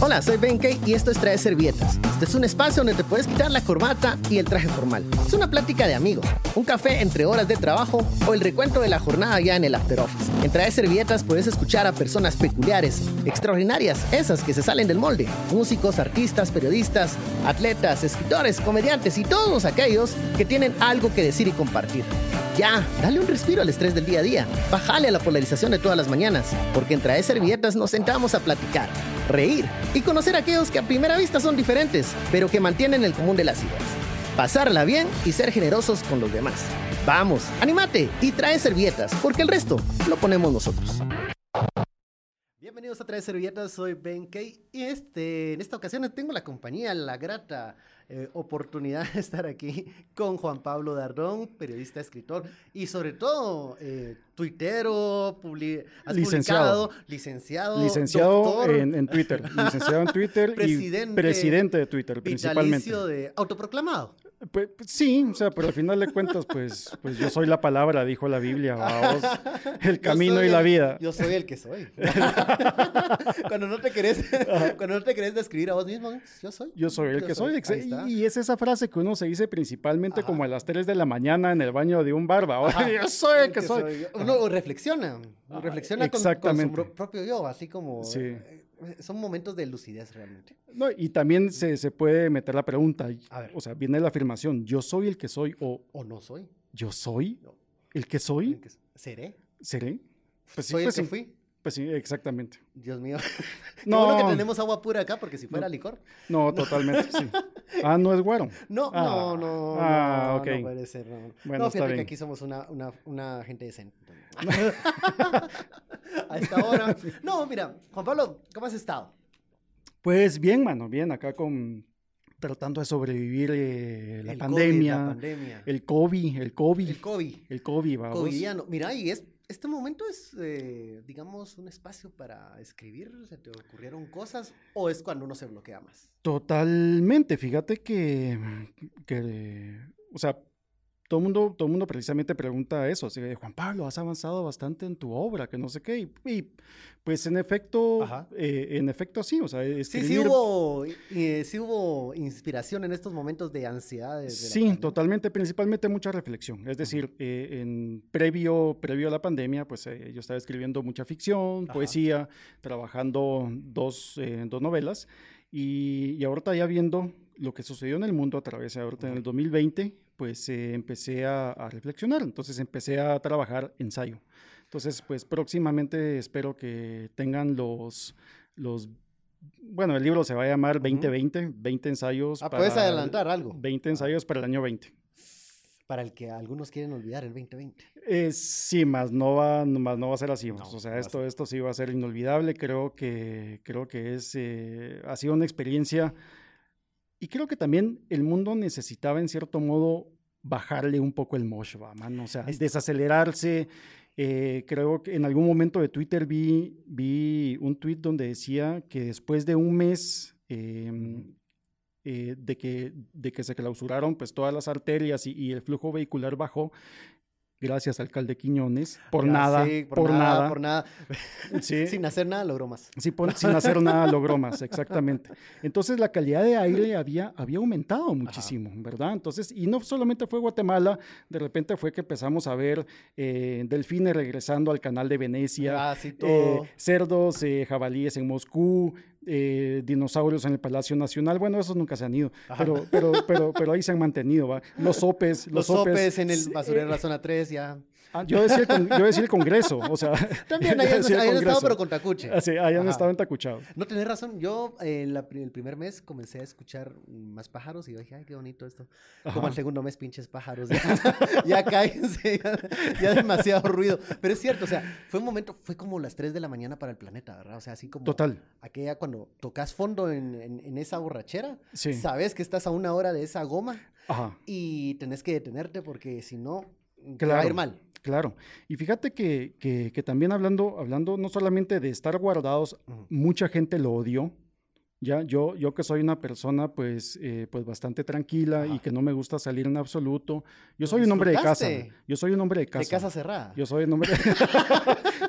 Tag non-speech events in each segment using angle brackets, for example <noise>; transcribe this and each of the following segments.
Hola, soy Benkei y esto es Trae Servietas. Este es un espacio donde te puedes quitar la corbata y el traje formal. Es una plática de amigos, un café entre horas de trabajo o el recuento de la jornada ya en el after office. En Trae Servietas puedes escuchar a personas peculiares, extraordinarias, esas que se salen del molde. Músicos, artistas, periodistas, atletas, escritores, comediantes y todos aquellos que tienen algo que decir y compartir. Ya, dale un respiro al estrés del día a día. Bájale a la polarización de todas las mañanas, porque en Trae Servietas nos sentamos a platicar, reír y conocer a aquellos que a primera vista son diferentes, pero que mantienen el común de las ideas. Pasarla bien y ser generosos con los demás. Vamos, anímate y trae servietas, porque el resto lo ponemos nosotros. Bienvenidos a Trae Servietas, soy Ben Kay y este, en esta ocasión tengo la compañía, la grata eh, oportunidad de estar aquí con Juan Pablo Dardón, periodista, escritor y sobre todo eh, tuitero, publi has licenciado, publicado, licenciado, licenciado en, en Twitter, licenciado en Twitter <laughs> Presidente y presidente de Twitter principalmente. de autoproclamado. Pues, pues, sí, o sea, pero al final de cuentas, pues, pues yo soy la palabra, dijo la Biblia, vamos, <laughs> el camino y soy la vida. Yo soy el que soy. <laughs> cuando no te querés, cuando no te querés describir a vos mismo, yo soy. Yo soy el que soy. Y es esa frase que uno se dice principalmente Ajá. como a las 3 de la mañana en el baño de un barba. Yo soy el que soy. Uno reflexiona, reflexiona con- con, su pro- propio yo, así como... Sí. eh, Son momentos de lucidez realmente. No, y también se, se puede meter la pregunta, A ver. o sea, viene la afirmación, yo soy el que soy o O no soy. yo soy No. el que soy, el que- ¿Seré? seré. Pues sí, ¿Soy pues el que sí, fui? pues sí, exactamente. Dios mío. <laughs> No. No. que tenemos agua pura acá, porque si fuera licor. No, totalmente, sí. Ah, no es güero. No, Ah. no, no. Ah, no, ok. No puede ser. No, Bueno, no está fíjate que bien. aquí somos una, una, una gente decente. <laughs> <laughs> A esta hora. No, mira, Juan Pablo, ¿cómo has estado? Pues bien, mano, bien, acá con tratando de sobrevivir eh, la El COVID, pandemia, la pandemia. el COVID, el COVID, El COVID. el COVID, vamos. Covidiano. Mira, y es, este momento es, eh, digamos, un espacio para escribir. ¿Se te ocurrieron cosas? ¿O es cuando uno se bloquea más? Totalmente, fíjate que, que, o sea, todo el mundo, todo mundo precisamente pregunta eso, así Juan Pablo, has avanzado bastante en tu obra, que no sé qué, y, y, pues en efecto, eh, en efecto sí, o sea, Sí, escribir... sí hubo, eh, sí hubo inspiración en estos momentos de ansiedad. de- Sí, totalmente, principalmente mucha reflexión. Es decir, eh, en previo, previo a la pandemia, pues eh, yo estaba escribiendo mucha ficción, Ajá. poesía, trabajando dos, eh, dos novelas, y, y ahorita ya viendo lo que sucedió en el mundo a través de ahorita en el 2020, pues eh, empecé a, a reflexionar, entonces empecé a trabajar ensayo. Entonces, pues próximamente espero que tengan los, los, bueno, el libro se va a llamar 2020, 20 ensayos. Ah, puedes para- adelantar algo. 20 ensayos para el año 20. Para el que algunos quieren olvidar el 2020. Eh, sí, más no va, más no va a ser así. No, o sea, esto, esto sí va a ser inolvidable. Creo que, creo que es, eh, ha sido una experiencia y creo que también el mundo necesitaba en cierto modo bajarle un poco el mosh, va, man. O sea, Es- desacelerarse. Eh, creo que en algún momento de Twitter vi, vi un tweet donde decía que después de un mes em, eh, de, que, de que se clausuraron pues, todas las arterias y, y el flujo vehicular bajó, gracias alcalde Quiñones, por Ya, nada, sí, por, nada, Por nada. <laughs> sí, Sin hacer nada logró más. sí, por- sin hacer nada logró más, exactamente. Entonces la calidad de aire había, había aumentado muchísimo, ¿verdad? Entonces, y no solamente fue Guatemala, de repente fue que empezamos a ver eh, delfines regresando al canal de Venecia, Ah, sí, eh, cerdos, eh, jabalíes en Moscú, eh, dinosaurios en el Palacio Nacional. Bueno, esos nunca se han ido, pero, pero, pero, pero ahí se han mantenido, ¿va? Los sopes, los los, sopes en el basurero de eh, la zona 3 ya. Ah, yo, decía el con- yo decía el Congreso, o sea. <laughs> También <laughs> el hayan estado, pero con tacuche. Ah, sí, hayan Ajá. estado entacuchados. No tenés razón. Yo eh, la pri- el primer mes comencé a escuchar más pájaros y yo dije, ay, qué bonito esto. Como Ajá. el segundo mes, pinches pájaros. Ya, <laughs> ya cállense, ya, ya demasiado ruido. Pero es cierto, o sea, fue un momento, fue como las 3 de la mañana para el planeta, ¿verdad? O sea, así como Total. aquella cuando tocas fondo en, en- en esa borrachera, Sí. sabes que estás a una hora de esa goma Ajá. y tenés que detenerte porque si no, va a ir Claro. mal. Claro. Y fíjate que, que- que también hablando, hablando no solamente de estar guardados, mucha gente lo odió. Ya, yo, yo que soy una persona pues, eh, pues bastante tranquila y que no me gusta salir en absoluto. Yo ¿Lo soy un hombre de casa. Yo soy un hombre de casa. De casa cerrada. Yo soy un hombre. <laughs>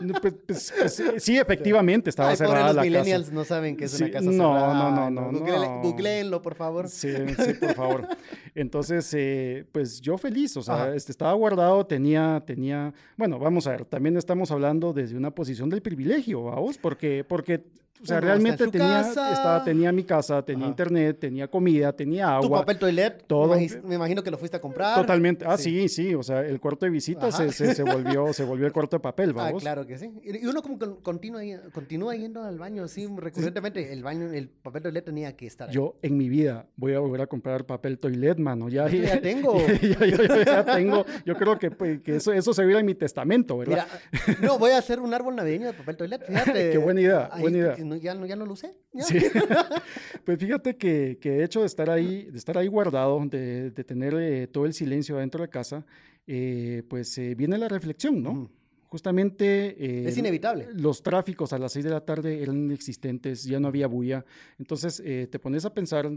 No, pues, pues, pues, eh, sí, efectivamente, estaba Ay, cerrada los la millennials casa. no saben que es Sí, una casa no, cerrada. no, no, no, Google- no. Googleenlo, por favor. Sí, sí, por favor. Entonces, eh, pues yo feliz, o sea, este, estaba guardado, tenía, tenía, bueno, vamos a ver, también estamos hablando desde una posición del privilegio, vamos, porque, porque, o sea, realmente tenía, estaba, tenía mi casa, tenía Ajá. internet, tenía comida, tenía Tu agua. papel toilet, todo. me, imagi- me imagino que lo fuiste a comprar. Totalmente. Ah, Sí. sí, sí. O sea, el cuarto de visita se, se, se volvió, <laughs> se volvió el cuarto de papel, Ah, vamos. claro que sí. Y uno como que continúa, continúa yendo al baño, sí, recurrentemente. El baño, el papel toilet tenía que estar ahí. Yo en mi vida voy a volver a comprar papel toilet, mano. Ya, Yo ya <laughs> tengo. <laughs> ya, tengo. Yo creo que, pues, que eso, eso se viera en mi testamento, ¿verdad? Mira, no, voy a hacer un árbol navideño de papel toilet, fíjate. Qué buena idea, buena idea. Que no- ya, no, ya no lo usé. ya. Sí. <laughs> Pues fíjate que, que de hecho de estar ahí, de estar ahí guardado, de, de tener eh, todo el silencio adentro de casa, eh, pues eh, viene la reflexión, ¿no? Justamente... Es inevitable. Los tráficos a las 6 de la tarde eran inexistentes, ya no había bulla. Entonces eh, te pones a pensar,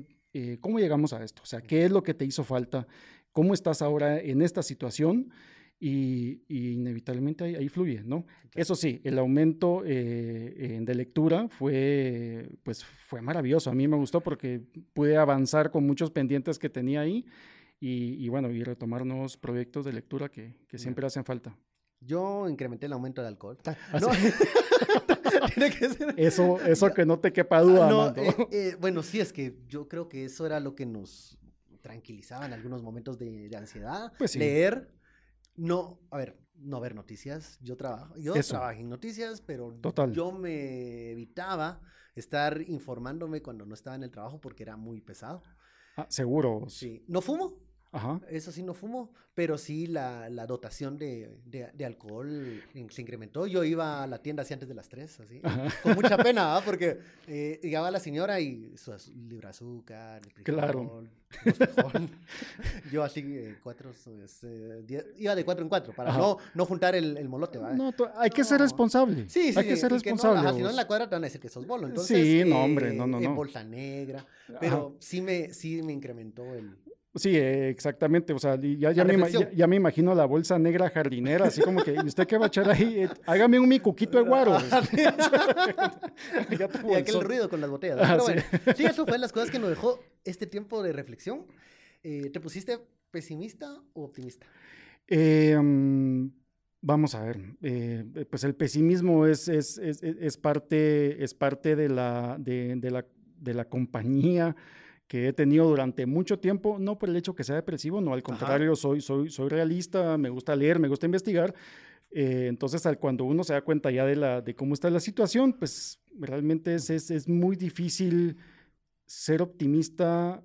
¿cómo llegamos a esto? O sea, ¿qué es lo que te hizo falta? ¿Cómo estás ahora en esta situación? Y, y inevitablemente ahí, ahí fluye, ¿no? Eso sí, el aumento eh, de lectura fue, pues, fue maravilloso. A mí me gustó porque pude avanzar con muchos pendientes que tenía ahí y, y bueno, y retomar nuevos proyectos de lectura que, que siempre hacen falta. Yo incrementé el aumento de alcohol. Ah, No. <laughs> Tiene que ser- Eso, eso que no te quepa duda, No, Amando. eh, eh, bueno, sí, es que yo creo que eso era lo que nos tranquilizaba en algunos momentos de, de ansiedad. Pues sí. Leer, no, a ver, no ver noticias. Yo trabajo, yo Eso. trabajé en noticias, pero Total. yo me evitaba estar informándome cuando no estaba en el trabajo porque era muy pesado. Ah, seguro. Sí, no fumo, Ajá. eso sí no fumo, pero sí la, la dotación de, de- de alcohol se incrementó. Yo iba a la tienda así antes de las 3, así, <laughs> con mucha pena, ¿ah? porque eh, llegaba la señora y su libra azúcar, el Claro. frijol, frijol. <laughs> Yo así, eh, cuatro, pues, eh, diez- iba de cuatro en cuatro, para Ajá. no, no juntar el, el molote, ¿va? No, hay que ser responsable. Sí, sí, hay que ser no, responsable. si no vos. en la cuadra te van a decir que sos bolo. Entonces, Sí, no, hombre, no, no, en bolsa negra. Pero sí me, sí me incrementó el... Sí, eh, exactamente. O sea, ya, ya, me, ya, ya me imagino la bolsa negra jardinera, así como que, ¿y usted qué va a echar ahí? Eh, hágame un micuquito de guaro. <laughs> <laughs> Ya tu Y aquel ruido con las botellas. Ah, Pero sí. bueno, sí, eso fue las cosas que nos dejó este tiempo de reflexión. Eh, ¿Te pusiste pesimista o optimista? Eh, vamos a ver, eh, pues el pesimismo es, es, es, es- es parte, es parte de, la, de, de la, de la compañía que he tenido durante mucho tiempo, no por el hecho que sea depresivo, no, al contrario, soy, soy, soy realista, me gusta leer, me gusta investigar. eh, entonces, al, cuando uno se da cuenta ya de, la, de cómo está la situación, pues realmente es, es, es muy difícil ser optimista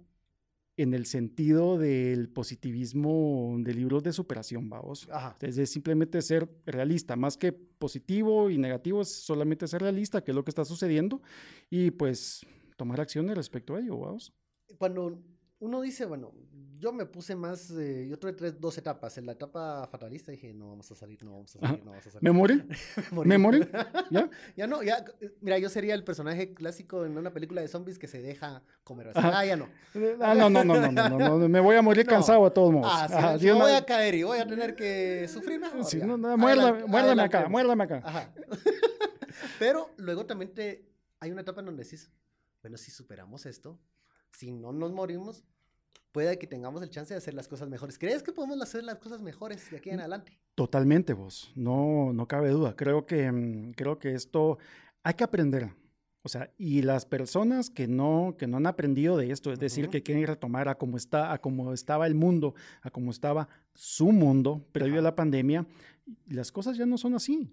en el sentido del positivismo de libros de superación, vamos. Ajá. Es simplemente ser realista, más que positivo y negativo, es solamente ser realista, qué es lo que está sucediendo, y pues tomar acciones respecto a ello, vamos. Cuando uno dice, bueno, yo me puse más, eh, yo tuve tres, dos etapas. En la etapa fatalista dije, no vamos a salir, no vamos a salir, Ajá. no vamos a salir. ¿Me morí? <laughs> ¿Me morí? ¿Ya? <laughs> Ya no, ya, mira, yo sería el personaje clásico en una película de zombies que se deja comer. Ah, ya no. Ah, no, no, no, no, no, no, no, me voy a morir <laughs> No. cansado de todos modos. Ah, sí, Ajá, me una- voy a caer y voy a tener que sufrir mejor. Sí, no, no, muérdame, muérdame acá, muérdame acá. Ajá. Pero luego también te, hay una etapa en donde decís, bueno, si superamos esto, si no nos morimos, puede que tengamos el chance de hacer las cosas mejores. ¿Crees que podemos hacer las cosas mejores de aquí en adelante? Totalmente vos, no, no cabe duda. Creo que, mm, creo que esto hay que aprender. O sea, y las personas que no, que no han aprendido de esto, es decir, que quieren retomar a cómo está, a cómo estaba el mundo, a cómo estaba su mundo previo a Ajá. la pandemia, las cosas ya no son así.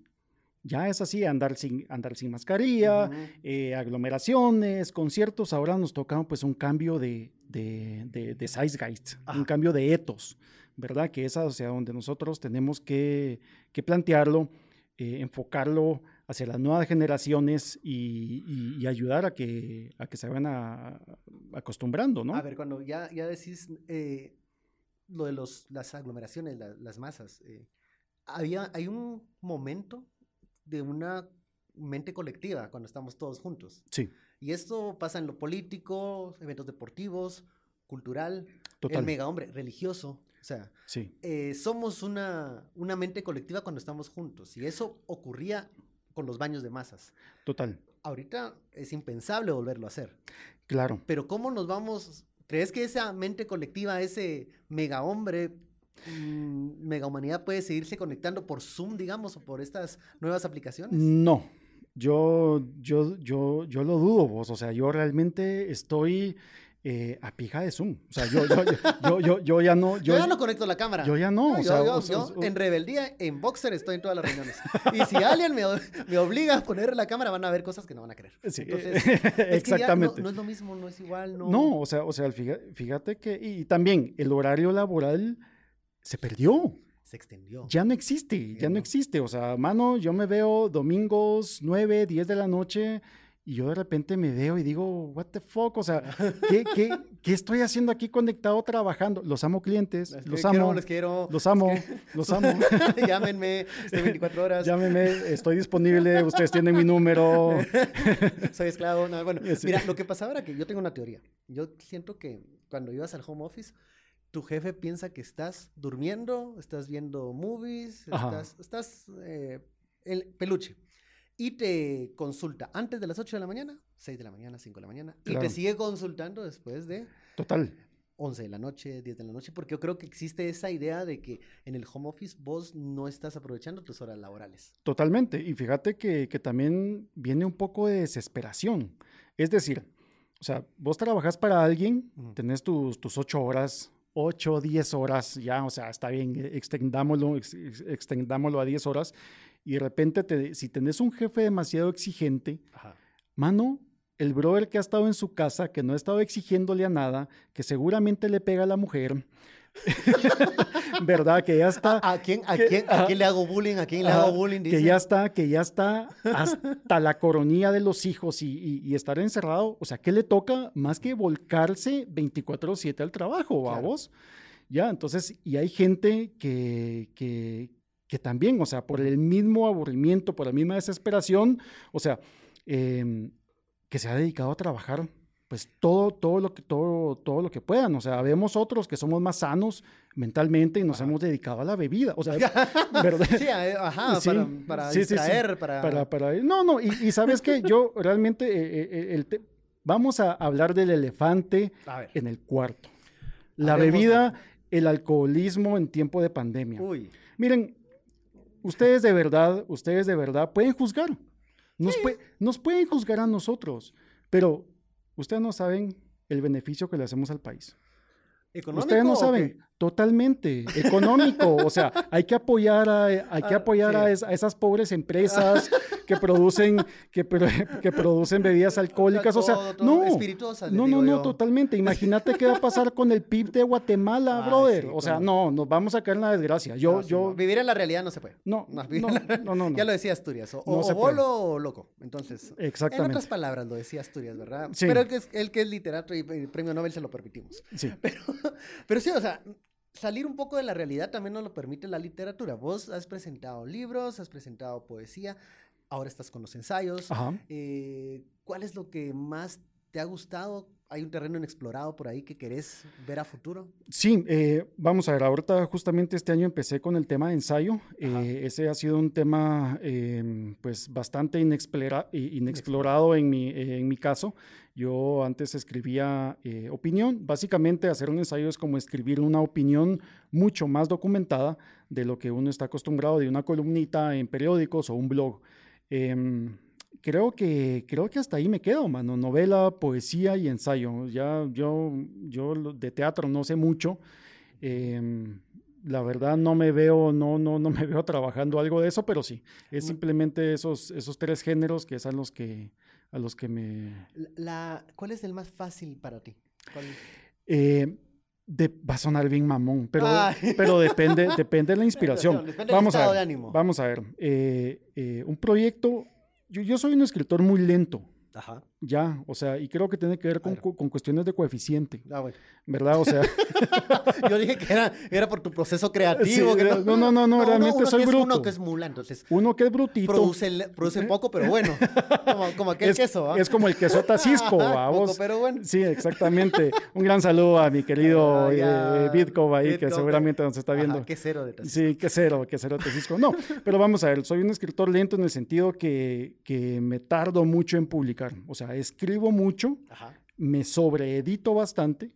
Ya es así, andar sin, andar sin mascarilla, eh, aglomeraciones, conciertos. Ahora nos toca pues un cambio de, de, de, de zeitgeist, un cambio de etos, ¿verdad? Que es hacia donde nosotros tenemos que, que plantearlo, eh, enfocarlo hacia las nuevas generaciones y, y- y ayudar a que, a que se vayan a- acostumbrando, ¿no? A ver, cuando ya, ya decís eh, lo de los, las aglomeraciones, la- las masas, eh, había, hay un momento de una mente colectiva cuando estamos todos juntos. Sí, Y esto pasa en lo político, eventos deportivos, cultural, total. el mega hombre, religioso. O sea, Sí, eh, somos una, una mente colectiva cuando estamos juntos. Y eso ocurría con los baños de masas. total. Ahorita es impensable volverlo a hacer. Claro. Pero ¿cómo nos vamos? ¿Crees que esa mente colectiva, ese mega hombre, mm, mega humanidad puede seguirse conectando por Zoom, digamos, o por estas nuevas aplicaciones? No, yo, yo, yo, yo lo dudo, vos. O sea, yo realmente estoy eh, a pija de Zoom. O sea, yo, yo, yo, yo, yo- yo ya no. Yo, <laughs> Yo, ya no conecto la cámara. yo ya no. No, o yo, sea, yo- o o- en rebeldía, en boxer, estoy en todas las reuniones. Y si alguien me, obliga a poner la cámara, van a ver cosas que no van a creer. Sí, Entonces, <laughs> es que ya exactamente. no, no es lo mismo, no es igual, no. No, o sea, o sea, fíjate, fíjate que. Y también el horario laboral se perdió. Se extendió. Ya no existe, ya no no. existe. O sea, mano, yo me veo domingos 9, 10 de la noche y yo de repente me veo y digo, what the fuck, o sea, ¿qué, qué, <laughs> qué estoy haciendo aquí conectado trabajando? Los amo clientes, Les los quiero, amo, les quiero. los amo, los amo. <laughs> Llámenme, estoy 24 horas. Llámeme, estoy disponible, ustedes tienen mi número. <laughs> Soy esclavo. no, bueno, Sí. mira, lo que pasaba era que yo tengo una teoría. Yo siento que cuando ibas al home office, tu jefe piensa que estás durmiendo, estás viendo movies, Ajá. estás, estás eh, el peluche. Y te consulta antes de las 8 de la mañana, 6 de la mañana, 5 de la mañana. Y Claro. te sigue consultando después de Total, 11 de la noche, 10 de la noche, porque yo creo que existe esa idea de que en el home office vos no estás aprovechando tus horas laborales. totalmente. Y fíjate que, que también viene un poco de desesperación. Es decir, o sea, vos trabajas para alguien, tenés tus, tus ocho horas, ocho, diez horas, ya, o sea, está bien, eh, extendámoslo, ex- ex- extendámoslo a 10 horas. Y de repente, te- si tenés un jefe demasiado exigente, Ajá. mano, el brother que ha estado en su casa, que no ha estado exigiéndole a nada, que seguramente le pega a la mujer, <laughs> ¿verdad? Que ya está... ¿A quién, a que- quién, a ajá. quién le hago bullying? ¿A quién le hago bullying? que ya está, que ya está hasta la coronilla de los hijos y, y- y estar encerrado. O sea, ¿qué le toca más que volcarse 24/7 al trabajo, Claro. vamos? Ya, entonces, y hay gente que, que, que también, o sea, por el mismo aburrimiento, por la misma desesperación, o sea, em, que se ha dedicado a trabajar pues todo, todo lo que, todo, todo lo que puedan. O sea, vemos otros que somos más sanos mentalmente y nos hemos dedicado a la bebida. O sea, <laughs> ¿verdad? Sí, a- ajá, Sí, para, para sí, sí, sí. distraer, para... para, para- no, no, y, y sabes que yo realmente, eh, eh, el te- vamos a hablar del elefante en el cuarto. La Hablemos de- bebida, el alcoholismo en tiempo de pandemia. Uy. Miren, ustedes de verdad, ustedes de verdad pueden juzgar. Nos, nos pueden juzgar a nosotros, pero ustedes no saben el beneficio que le hacemos al país. ¿Económico Ustedes no saben? Totalmente, económico, o sea, hay que apoyar a, hay que Ah, apoyar a, es- a esas pobres empresas que producen, que, que producen bebidas alcohólicas, o sea, Todo, todo, no, no, no, no, totalmente. Imagínate qué va a pasar con el PIB de Guatemala, brother. sí, o sea, no, nos vamos a caer en la desgracia. Yo, No, sí, yo, no. Vivir en la realidad no se puede. no, No, no, en <laughs> no. Ya lo decía Asturias. O, o puede. bolo o loco. Entonces, en Exactamente. otras palabras lo decía Asturias, ¿verdad? Sí. Pero el que, es, el que es literato y, y premio Nobel se lo permitimos. Sí, <laughs> Pero, pero sí, o sea, salir un poco de la realidad también nos lo permite la literatura. Vos has presentado libros, has presentado poesía, ahora estás con los ensayos. ajá. Eh, ¿Cuál es lo que más te ha gustado? ¿Hay un terreno inexplorado por ahí que querés ver a futuro? Sí, eh, vamos a ver, ahorita justamente este año empecé con el tema de ensayo. Eh, ese ha sido un tema em, pues bastante inexplora- inexplorado en mi, en mi caso. Yo antes escribía eh, opinión. Básicamente hacer un ensayo es como escribir una opinión mucho más documentada de lo que uno está acostumbrado de una columnita en periódicos o un blog. Creo que, creo que hasta ahí me quedo, mano. Novela, poesía y ensayo. Ya yo, yo de teatro no sé mucho. Em, la verdad no me veo, no, no, no me <laughs> veo trabajando algo de eso, pero sí, es simplemente esos, esos tres géneros que son los que, a los que me... La, ¿Cuál es el más fácil para ti? ¿Cuál- Eh, de- va a sonar bien mamón, pero, Ay. <laughs> pero depende, depende de la <laughs> inspiración. Depende Vamos a ver, de ánimo. vamos a ver. eh, un proyecto, yo, yo soy un escritor muy lento, Ajá. Ya, o sea, y creo que tiene que ver con, con cuestiones de coeficiente, Ah, bueno. ¿verdad? O sea, <laughs> Yo dije que era, era por tu proceso creativo. Sí, que no, no, no, no, realmente uno soy que es, bruto. Uno que es mula, entonces uno que es brutito. produce, produce poco, pero <laughs> bueno. Como, como aquel es, queso, ¿ah? es como el quesota cisco, Ajá, <laughs> vamos. poco, pero bueno. Sí, exactamente. Un gran saludo a mi querido Ah, eh, Vidkov ahí, que seguramente nos está Ajá, viendo. qué cero de tazo. Sí, qué cero, qué cero te cisco. No, pero vamos a ver, soy un escritor lento en el sentido que, que me tardo mucho en publicar. O sea, escribo mucho, Ajá. me sobreedito bastante,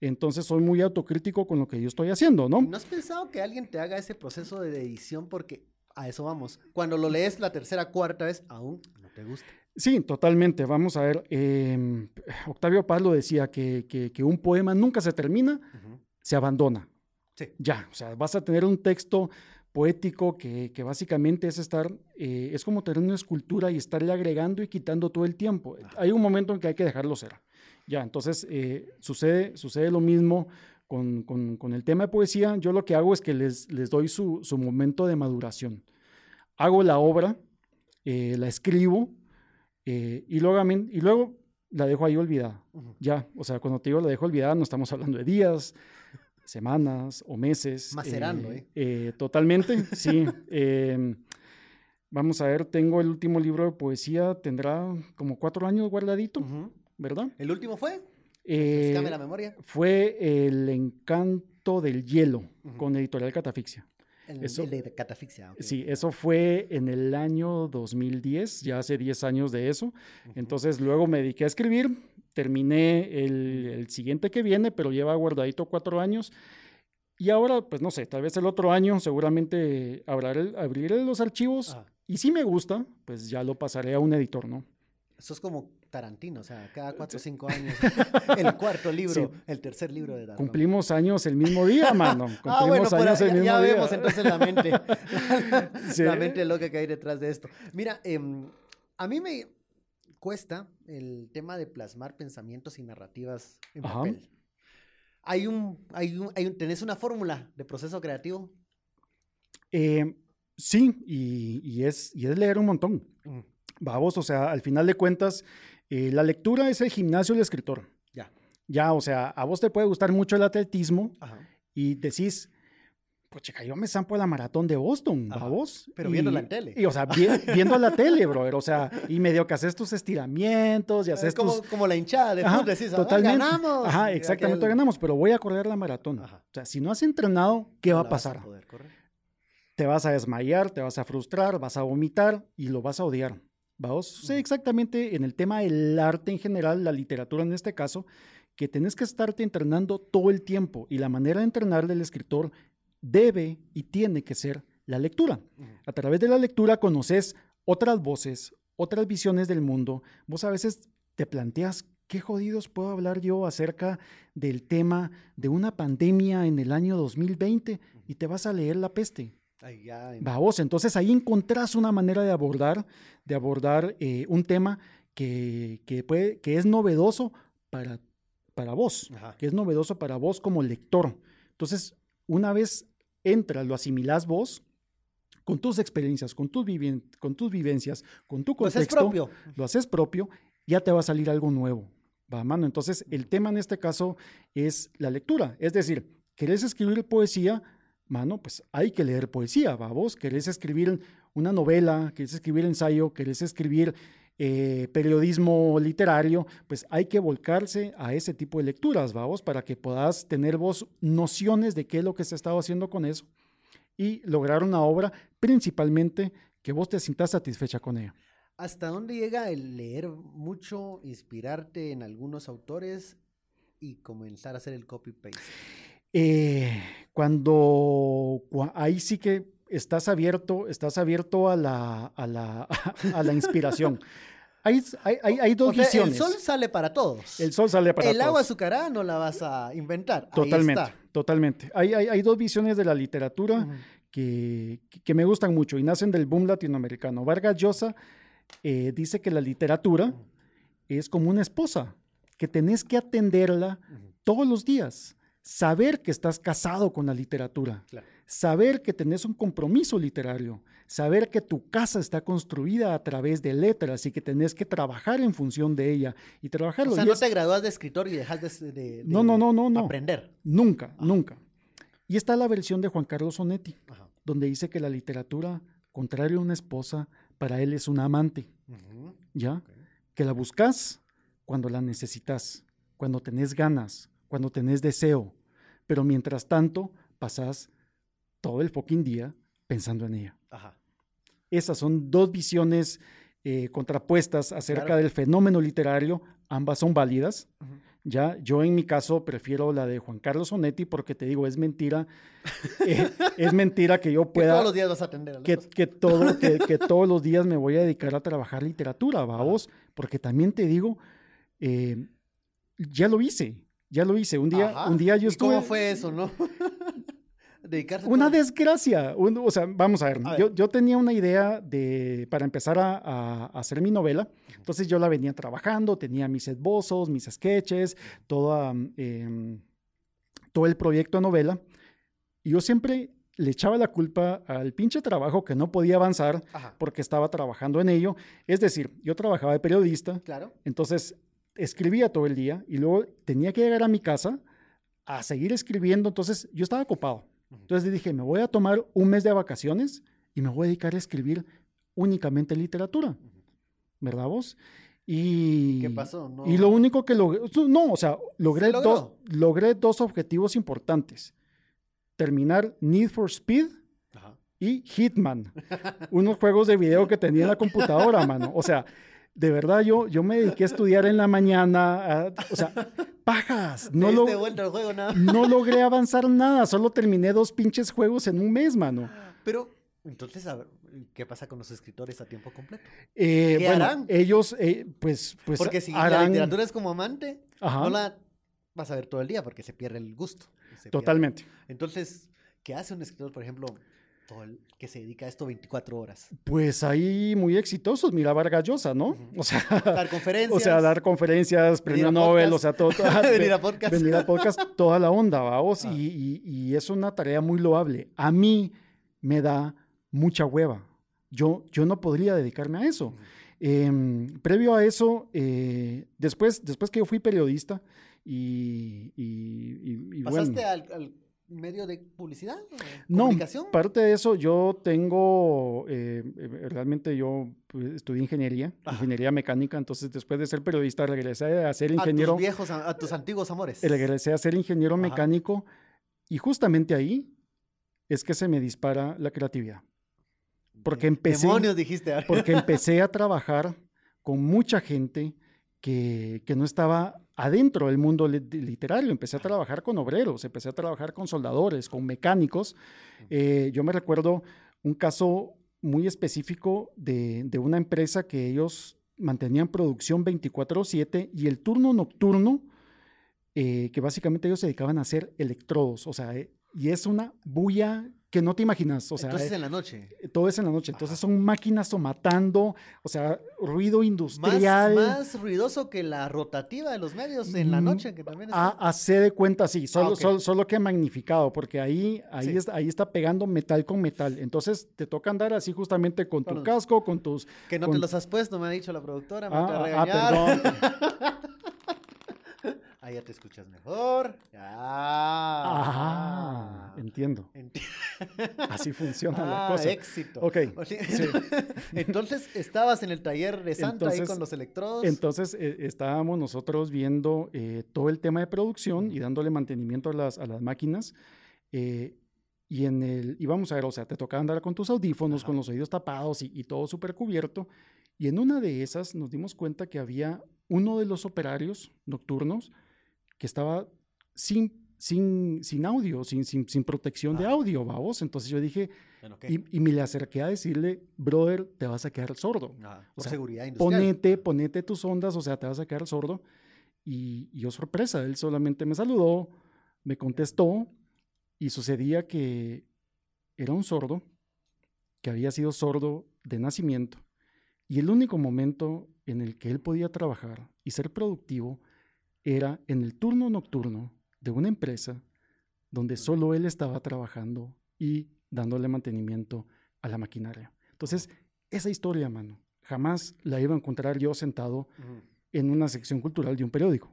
entonces soy muy autocrítico con lo que yo estoy haciendo, ¿no? ¿No has pensado que alguien te haga ese proceso de edición? Porque a eso vamos. Cuando lo lees la tercera, cuarta vez, aún no te gusta. Sí, totalmente. Vamos a ver, eh, Octavio Paz lo decía, que, que- que un poema nunca se termina, se abandona. Sí. Ya, o sea, vas a tener un texto poético que, que básicamente es estar, eh, es como tener una escultura y estarle agregando y quitando todo el tiempo. Hay un momento en que hay que dejarlo ser. Ya, entonces eh, sucede, sucede lo mismo con, con- con el tema de poesía. Yo lo que hago es que les, les doy su, su momento de maduración. Hago la obra, eh, la escribo y, luego, y luego la dejo ahí olvidada. Ya, o sea, cuando te digo la dejo olvidada, no estamos hablando de días, semanas o meses. Macerando, ¿eh? eh, totalmente, <laughs> sí. Eh, vamos a ver, tengo el último libro de poesía, tendrá como cuatro años guardadito. ¿verdad? ¿El último fue? Eh, la memoria. fue El encanto del hielo, con editorial Catafixia. El, eso- el de catafixia. Sí, eso fue en el año 2010, ya hace 10 años de eso. Entonces luego me dediqué a escribir, terminé el, el siguiente que viene, pero lleva guardadito cuatro años. Y ahora, pues no sé, tal vez el otro año seguramente abriré, abriré los archivos Ajá. y si me gusta, pues ya lo pasaré a un editor, ¿no? Eso es como Tarantino, o sea, cada cuatro o cinco años. <laughs> el cuarto libro, Sí. el tercer libro de Darwin. Cumplimos años el mismo día, mano. <laughs> Cumplimos Ah, bueno, años ahí- el mismo ya día. vemos entonces la mente, <laughs> Sí. la mente loca que hay detrás de esto. Mira, em, a mí me cuesta el tema de plasmar pensamientos y narrativas en Ajá. papel. Hay un, hay un, hay un- ¿tenés una fórmula de proceso creativo? Eh, sí, y, y es, y es leer un montón. Mm, Vamos, o sea, al final de cuentas, eh, la lectura es el gimnasio del escritor. Ya. Ya, o sea, a vos te puede gustar mucho el atletismo Ajá. y decís, pues chica, yo me zampo la maratón de Boston, Ajá, vamos. pero Y- viéndola en tele. Y, o sea, vi- <laughs> viendo la tele, brother, o sea, y medio que haces tus estiramientos y Es haces como, tus... como la hinchada de Ajá, decís, "Ah, totalmente. ganamos. Ajá, exactamente, aquel- ganamos, pero voy a correr la maratón. Ajá. O sea, si no has entrenado, ¿qué va la a vas pasar? poder correr. te vas a desmayar, te vas a frustrar, vas a vomitar y lo vas a odiar. Vamos, sí, exactamente en el tema del arte en general, la literatura en este caso, que tenés que estarte entrenando todo el tiempo y la manera de entrenar del escritor debe y tiene que ser la lectura. A través de la lectura conoces otras voces, otras visiones del mundo. Vos a veces te planteas, ¿qué jodidos puedo hablar yo acerca del tema de una pandemia en el año 2020? Y te vas a leer La peste. Va vos, entonces ahí encontrás una manera de abordar, de abordar eh, un tema que, que, puede, que es novedoso para, para vos, Ajá. que es novedoso para vos como lector. Entonces, una vez entras, lo asimilás vos con tus experiencias, con tus, con tus vivencias, con tu Lo haces contexto, propio. lo haces propio, ya te va a salir algo nuevo. Va, mano. Entonces, el tema en este caso es la lectura. Es decir, ¿querés escribir poesía? Mano, pues hay que leer poesía, va. Vos querés escribir una novela, querés escribir ensayo, querés escribir eh, periodismo literario, pues hay que volcarse a ese tipo de lecturas, vamos, para que puedas tener vos nociones de qué es lo que se ha estado haciendo con eso y lograr una obra principalmente que vos te sientas satisfecha con ella. ¿Hasta dónde llega el leer mucho, inspirarte en algunos autores y comenzar a hacer el copy-paste? Eh, cuando cua- ahí sí que estás abierto, estás abierto a la, a la, <laughs> a la inspiración. Hay, hay, hay- dos O sea, visiones. el sol sale para todos. El sol sale para el agua todos. azucarada no la vas a inventar. Ahí Totalmente, está. totalmente. Hay, hay, hay dos visiones de la literatura que, que me gustan mucho y nacen del boom latinoamericano. Vargas Llosa eh, dice que la literatura es como una esposa, que tenés que atenderla todos los días. Saber que estás casado con la literatura, Claro. saber que tenés un compromiso literario, saber que tu casa está construida a través de letras y que tenés que trabajar en función de ella y trabajarlo. O sea, no es- te gradúas de escritor y dejas de, de- de No, no, no, no, no. aprender. Nunca, nunca. Y está la versión de Juan Carlos Sonetti, Ajá. donde dice que la literatura, contrario a una esposa, para él es una amante. ¿ya? Que la buscas cuando la necesitas, cuando tenés ganas, cuando tenés deseo, pero mientras tanto pasas todo el fucking día pensando en ella. Ajá. Esas son dos visiones eh, contrapuestas acerca Claro. del fenómeno literario, ambas son válidas. Ya, yo en mi caso prefiero la de Juan Carlos Sonetti porque te digo, es mentira, <laughs> eh, es mentira que yo Que pueda, todos los días vas a atender a que, que todo, <laughs> que, que todos los días me voy a dedicar a trabajar literatura, vamos, porque también te digo, eh, ya lo hice, ya lo hice. Un día, Ajá. un día yo ¿Y estuve. ¿Cómo fue eso, no? <laughs> Dedicarse Una desgracia. un- o sea, vamos a ver, A ver. Yo, yo tenía una idea de, para empezar a, hacer mi novela. Entonces yo la venía trabajando, tenía mis esbozos, mis sketches, toda, mm, em, todo el proyecto de novela. Y yo siempre le echaba la culpa al pinche trabajo que no podía avanzar Ajá. porque estaba trabajando en ello. Es decir, yo trabajaba de periodista, Claro. entonces escribía todo el día y luego tenía que llegar a mi casa a seguir escribiendo. Entonces yo estaba ocupado. Entonces le dije, me voy a tomar un mes de vacaciones y me voy a dedicar a escribir únicamente literatura. ¿Verdad vos? Y, ¿Qué pasó? No. y lo único que logré, no, o sea, logré dos, logré dos objetivos importantes. Terminar Need for Speed Ajá. y Hitman, unos juegos de video que tenía en la computadora, mano. O sea, <laughs> de verdad yo, yo me dediqué a estudiar en la mañana, a- o sea, pajas, no, No lo, juego nada. no logré avanzar nada, solo terminé dos pinches juegos en un mes, mano. Pero, entonces, a ver, ¿qué pasa con los escritores a tiempo completo? Eh, ¿Qué bueno, harán? ellos, eh, pues, pues Porque si la literatura es como amante, Ajá. no la vas a ver todo el día porque se pierde el gusto. pierde. Totalmente. Entonces, ¿qué hace un escritor, por ejemplo, todo el- que se dedica a esto 24 horas? Pues ahí muy exitosos, mira Vargas Llosa, ¿no? O sea, Dar conferencias. <laughs> o sea, dar conferencias, premio Nobel, o sea, todo. todo- <laughs> ajá, Venir ve- a podcast. Venir a podcast, <laughs> toda la onda, vamos, Ah. y, y- y es una tarea muy loable. A mí me da mucha hueva. Yo, yo no podría dedicarme a eso. Em, previo a eso, eh, después, después que yo fui periodista y, y- y- y ¿Pasaste bueno, al, al medio de publicidad? no, ¿Comunicación? parte de eso, yo tengo, eh, eh, realmente yo pues, estudié ingeniería, Ajá. ingeniería mecánica, entonces después de ser periodista regresé a ser a ingeniero, tus viejos, a, a tus antiguos amores. regresé a ser ingeniero Ajá. mecánico y justamente ahí es que se me dispara la creatividad. Porque empecé, Demonios, dijiste. <laughs> porque empecé a trabajar con mucha gente que, que no estaba adentro del mundo li- literario. Empecé a trabajar con obreros, empecé a trabajar con soldadores, con mecánicos. Eh, yo me recuerdo un caso muy específico de, de una empresa que ellos mantenían producción 24/7 y el turno nocturno, eh, que básicamente ellos se dedicaban a hacer electrodos, o sea, eh, y es una bulla que no te imaginas, o sea, Entonces eh, en la noche. todo es en la noche. Entonces Ajá. son máquinas o matando, o sea, ruido Más, industrial. más ruidoso que la rotativa de los medios en la Mm, noche, que también A, está. hace de cuenta, sí, solo, Ah, solo, solo que magnificado, porque ahí, ahí, Sí. está, ahí está pegando metal con metal. Entonces te toca andar así justamente con tu casco, con tus... Que no con- te los has puesto, me ha dicho la productora. Me Ah, va a ah, perdón. <laughs> Ahí ya te escuchas mejor. Ah, Ah. entiendo. Enti- <laughs> Así funciona la Ah, cosa. éxito. Ok, <laughs> sí. <laughs> Entonces, estabas en el taller de Santa ahí con los electrodos. Entonces eh, estábamos nosotros viendo eh, todo el tema de producción y dándole mantenimiento a las, a las máquinas. eh, y en el, y vamos a ver, o sea, te tocaba andar con tus audífonos, Ajá. con los oídos tapados y, y todo súper cubierto. Y en una de esas nos dimos cuenta que había uno de los operarios nocturnos que estaba sin, sin, sin audio, sin, sin, sin protección de Ah. audio, vamos. Entonces yo dije, Bueno, y, y me le acerqué a decirle, brother, te vas a quedar sordo. Ah, o sea, seguridad industrial. Ponete, ponete tus ondas, o sea, te vas a quedar sordo. Y, y yo sorpresa, él solamente me saludó, me contestó Y sucedía que era un sordo, que había sido sordo de nacimiento, y el único momento en el que él podía trabajar y ser productivo era en el turno nocturno de una empresa donde solo él estaba trabajando y dándole mantenimiento a la maquinaria. Entonces, esa historia, mano, jamás la iba a encontrar yo sentado en una sección cultural de un periódico.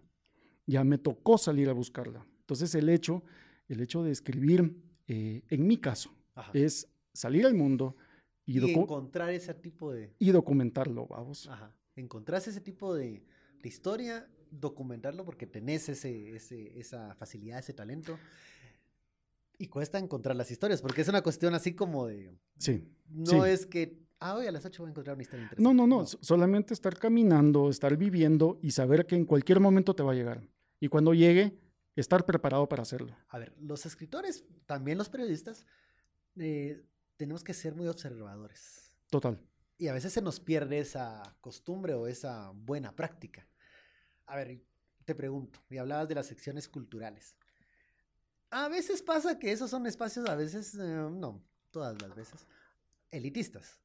Ya me tocó salir a buscarla. Entonces, el hecho, el hecho de escribir, eh, en mi caso, es salir al mundo y, encontrar ese tipo de... Y documentarlo, vamos. Ajá. Encontrarse ese tipo de, de historia, documentarlo porque tenés ese, ese, esa facilidad, ese talento. Y cuesta encontrar las historias, porque es una cuestión así como de... Sí. No es que, ah, hoy a las 8 voy a encontrar una historia interesante. No, no, no, solamente estar caminando, estar viviendo y saber que en cualquier momento te va a llegar. Y cuando llegue, estar preparado para hacerlo. A ver, los escritores, también los periodistas, eh, tenemos que ser muy observadores. Total. Y a veces se nos pierde esa costumbre o esa buena práctica. A ver, te pregunto, y hablabas de las secciones culturales. A veces pasa que esos son espacios, a veces, eh, no, todas las veces, elitistas.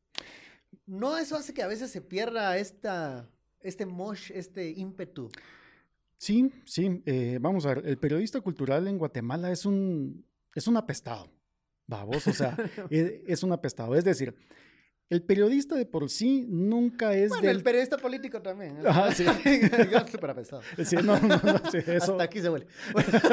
¿No eso hace que a veces se pierda esta, este mosh, este ímpetu? Sí, sí. Eh, vamos a ver, el periodista cultural en Guatemala es un, es un apestado. Vamos, o sea, <laughs> e, es un apestado. Es decir, el periodista de por sí nunca es bueno, el periodista político también. ¿eh? Ajá, sí. <laughs> Súper apestado. <laughs> Sí, no, no, no eso... Hasta aquí se huele.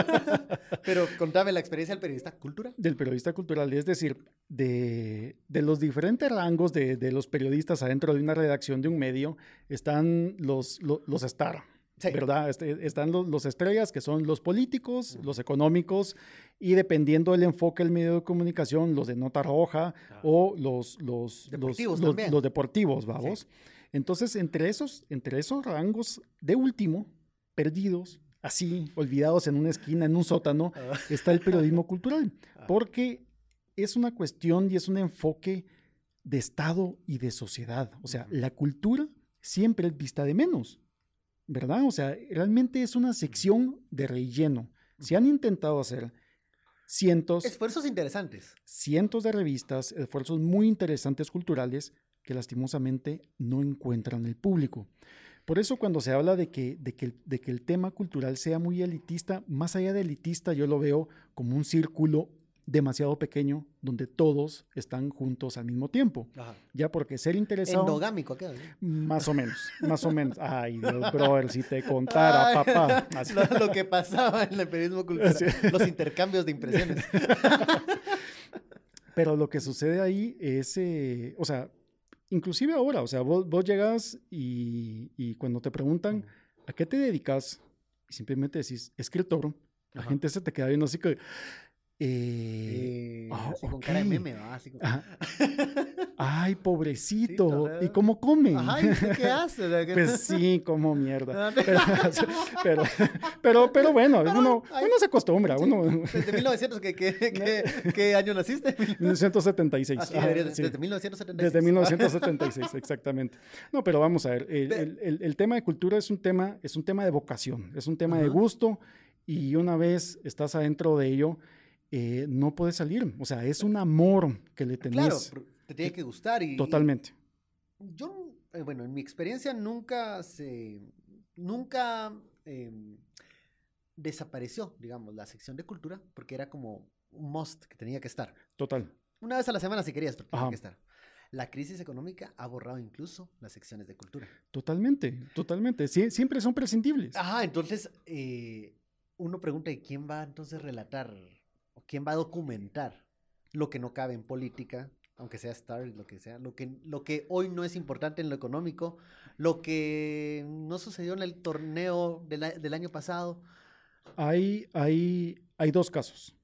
<laughs> Pero contame la experiencia del periodista cultural. Del periodista cultural, es decir, de, de los diferentes rangos de, de, los periodistas adentro de una redacción de un medio, están los, los, los star, ¿verdad? Este, están los, los, estrellas, que son los políticos, los económicos, y dependiendo del enfoque del medio de comunicación, los de nota roja o los, los deportivos, los, los, deportivos vamos. Entonces, entre esos, entre esos rangos de último, perdidos, así, olvidados en una esquina, en un sótano, <laughs> ah. está el periodismo cultural, ah. porque es una cuestión y es un enfoque de Estado y de sociedad. O sea, la cultura siempre es vista de menos. ¿Verdad? O sea, realmente es una sección de relleno. Se han intentado hacer cientos... Esfuerzos interesantes. Cientos de revistas, esfuerzos muy interesantes culturales que lastimosamente no encuentran el público. Por eso cuando se habla de que, de, que, de que el tema cultural sea muy elitista, más allá de elitista yo lo veo como un círculo demasiado pequeño donde todos están juntos al mismo tiempo. Ya porque ser interesado... Endogámico, ¿qué? Más o menos, más o menos. Ay, <laughs> Dios, brother, si te contara, papá. Lo, que pasaba en el periodismo cultural, los intercambios de impresiones. <laughs> Pero lo que sucede ahí es, eh, o sea, inclusive ahora, o sea, vos, vos llegas y, y, cuando te preguntan, ¿a qué te dedicas? Y simplemente decís, escritor, la gente se te queda viendo así que eh, ah, con cara de meme, Así <laughs> Ay, pobrecito. ¿Y cómo come? Ay, ¿qué hace? pues <laughs> sí, como mierda. <laughs> Pero, pero, pero, bueno, uno, uno, se acostumbra. Uno... Desde 1900, ¿qué, qué, qué, año naciste? 1976. Ah, desde, 1976. Desde 1976, exactamente. No, pero vamos a ver, el, el, el, tema de cultura es un tema, es un tema de vocación, es un tema de gusto y una vez estás adentro de ello, eh, no puedes salir. O sea, es un amor que le tenés. Claro, te tiene que gustar. Y, Totalmente. yo, eh, bueno, en mi experiencia nunca se, nunca em, desapareció, digamos, la sección de cultura, porque era como un must que tenía que estar. Total. Una vez a la semana si querías, pero tenía que estar. La crisis económica ha borrado incluso las secciones de cultura. Totalmente, totalmente. siempre son prescindibles. Ajá, entonces eh, uno pregunta, ¿y quién va entonces a relatar ¿quién va a documentar lo que no cabe en política, aunque sea Star, lo que sea, lo que, lo que hoy no es importante en lo económico, lo que no sucedió en el torneo del año pasado? Hay, hay, hay dos casos.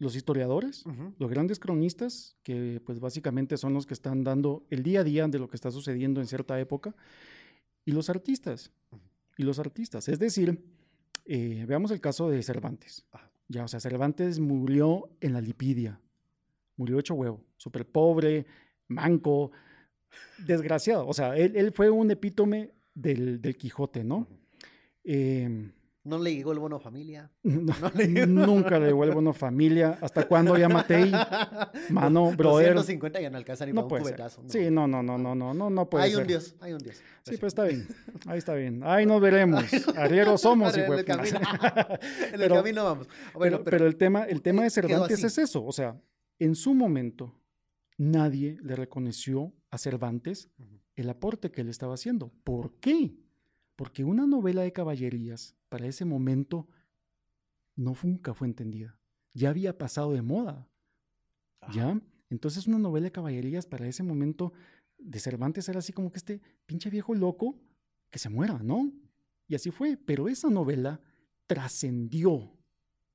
Los historiadores, los grandes cronistas, que pues básicamente son los que están dando el día a día de lo que está sucediendo en cierta época, y los artistas. Y los artistas. Es decir, eh, veamos el caso de Cervantes. Ya, o sea, Cervantes murió en la lipidia. Murió hecho huevo. Súper pobre, manco, desgraciado. O sea, él, fue un epítome del, Quijote, ¿no? No le llegó el bono familia. <laughs> No, No le- <laughs> nunca le devuelvo una familia. ¿Hasta cuándo ya Matei? <laughs> Mano, brother. 250 ya no alcanza ni No para un cubetazo. no. Sí, no, no, no, no, no, no, no puede hay ser. un Dios, hay un Dios. Sí, pues está bien. Ahí está bien. Ahí nos veremos. Arrieros somos, en hijo de el camino, en el Pero- camino vamos. Bueno, pero, pero el tema, el tema de Cervantes es eso. O sea, en su momento, nadie le reconoció a Cervantes el aporte que él estaba haciendo. ¿Por qué? Porque una novela de caballerías para ese momento no nunca fue entendida. Ya había pasado de moda. ¿Ya? Entonces una novela de caballerías para ese momento de Cervantes era así como que este pinche viejo loco que se muera, ¿no? Y así fue. Pero esa novela trascendió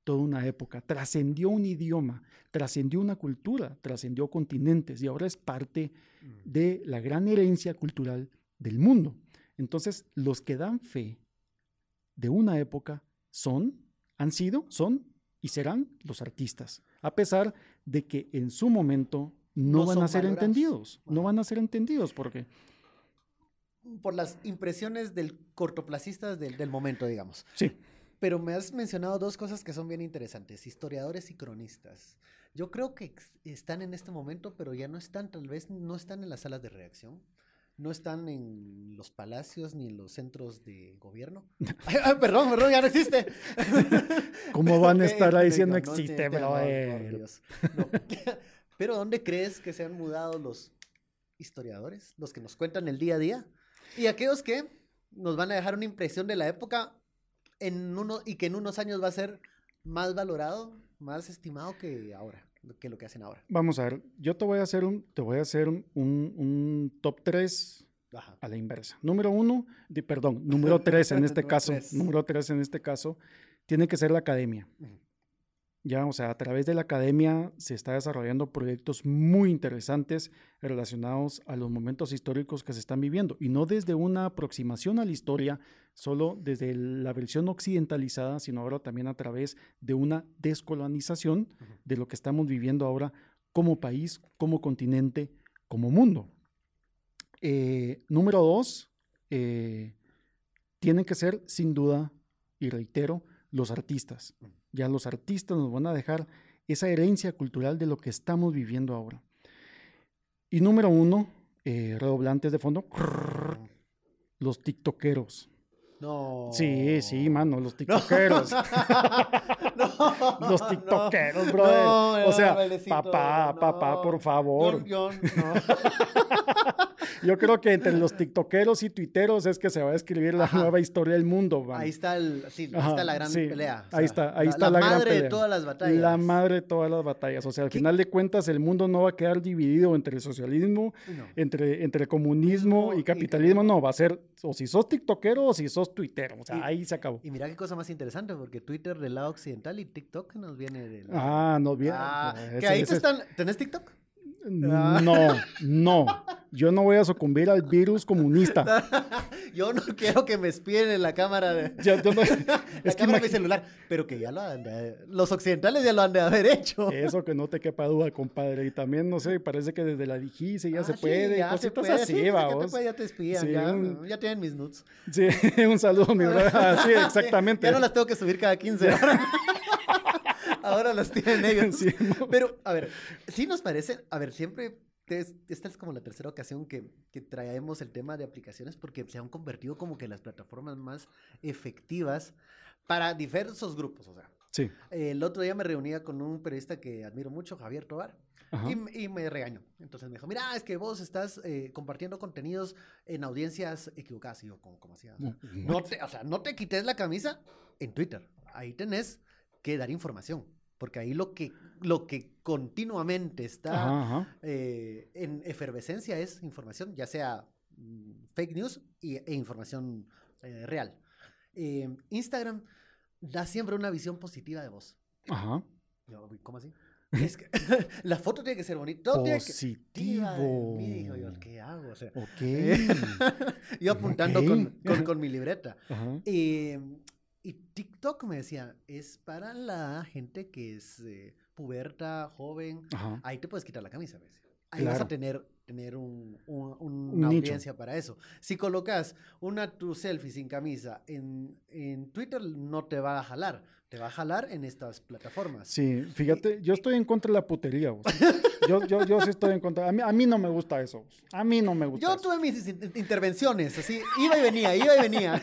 toda una época, trascendió un idioma, trascendió una cultura, trascendió continentes y ahora es parte de la gran herencia cultural del mundo. Entonces, los que dan fe de una época son, han sido, son y serán los artistas, a pesar de que en su momento no, No van a ser valorados. entendidos, no van a ser entendidos porque por las impresiones del cortoplacistas del, del momento, digamos. sí, Pero me has mencionado dos cosas que son bien interesantes, historiadores y cronistas. Yo creo que están en este momento, pero ya no están, tal vez no están en las salas de redacción, no están en los palacios ni en los centros de gobierno. <laughs> <laughs> Ay, ay, perdón, perdón, ya no existe. <laughs> ¿Cómo van a estar ahí diciendo no, existe. No. Pero ¿dónde crees que se han mudado los historiadores, los que nos cuentan el día a día? Y aquellos que nos van a dejar una impresión de la época en uno, y que en unos años va a ser más valorado, más estimado que ahora, que lo que hacen ahora. Vamos a ver, yo te voy a hacer un, te voy a hacer un, un- un top 3 Ajá. a la inversa. Número uno, de, perdón, número tres en <laughs> este Número caso, tres. número tres en este caso, tiene que ser la academia. Ujú. Ya, o sea, a través de la academia se está desarrollando proyectos muy interesantes relacionados a los momentos históricos que se están viviendo y no desde una aproximación a la historia, solo desde la versión occidentalizada, sino ahora también a través de una descolonización de lo que estamos viviendo ahora como país, como continente, como mundo. Eh, número dos, eh, tienen que ser sin duda, y reitero, los artistas. Ya los artistas nos van a dejar esa herencia cultural de lo que estamos viviendo ahora. Y número uno, eh, redoblantes de fondo, los tiktokeros. No. Sí, sí, mano, los <laughs> tiktokeros. No, Los tiktokeros, brother. no, o sea, papá, no. papá, por favor. Yo, yo no. <laughs> Yo creo que entre los <laughs> tiktokeros y tuiteros es que se va a escribir la Ajá. nueva historia del mundo. man. Ahí está, el, sí, ahí Ajá, está la gran sí, pelea. ahí está, ahí está la gran madre de pelea. todas las batallas. La madre de todas las batallas. O sea, al ¿Qué? final de cuentas, el mundo no va a quedar dividido entre el socialismo, No. entre, entre comunismo Y y capitalismo. No, va a ser o si sos tiktokero o si sos tuitero. O sea, Y- ahí se acabó. Y mira qué cosa más interesante, porque Twitter del lado occidental y TikTok nos viene del... Ah, no, bien. Ah, pues, que ese- ahí te están... ¿Tenés TikTok? Ah. No, no. Yo no voy a sucumbir al virus comunista. <laughs> Yo no quiero que me espíen en la cámara de... Ya- yo no- <laughs> La es que cámara de mi celular. Pero que ya lo han de- Los occidentales ya lo han de haber hecho. Eso que no te quepa duda, compadre. Y también, no sé, parece que desde la digice ya Ah, se sí, puede, ya se puede, así, sí, te ya te espían, Sí, ya, un- ya tienen mis nudes. Sí, <laughs> un saludo, mi brother. Ah, Sí, exactamente. Ya no las tengo que subir cada 15 horas. Ahora las tienen <laughs> ellos. Sí. Pero, a ver, sí nos parece, a ver, siempre, es- esta es como la tercera ocasión que, que traemos el tema de aplicaciones porque se han convertido como que las plataformas más efectivas para diversos grupos. O sea, Sí. el otro día me reunía con un periodista que admiro mucho, Javier Tobar, y, y me regañó. Entonces me dijo, mira, es que vos estás eh, compartiendo contenidos en audiencias equivocadas. Y yo, ¿cómo, cómo hacía? O sea, no te, o sea, no te quites la camisa en Twitter. Ahí tenés que dar información. Porque ahí lo que, lo que continuamente está Ajá, ajá. eh, en efervescencia es información, ya sea mm, fake news y- e información eh, real. Eh, Instagram da siempre una visión positiva de vos. Ajá. Yo, ¿Cómo así? <laughs> Es que <laughs> la foto tiene que ser bonita. Todo tiene que... Positivo. dijo yo, ¿qué hago? O sea, Ok. <laughs> yo apuntando Ok. con, con- con mi libreta. Ajá. Eh, y TikTok me decía, es para la gente que es eh, puberta, joven. Ajá. Ahí te puedes quitar la camisa, decía. Ahí vas a tener tener un, un- un- Un una nicho. audiencia para eso. Si colocas una tu selfie sin camisa en, en Twitter, no te va a jalar. Te va a jalar en estas plataformas. Sí, fíjate, yo estoy en contra de la putería. vos. <laughs> Yo, yo, yo sí estoy en contra. A mí, a mí no me gusta eso. vos. A mí no me gusta Yo eso. tuve mis in- intervenciones, así, iba y venía, iba y venía.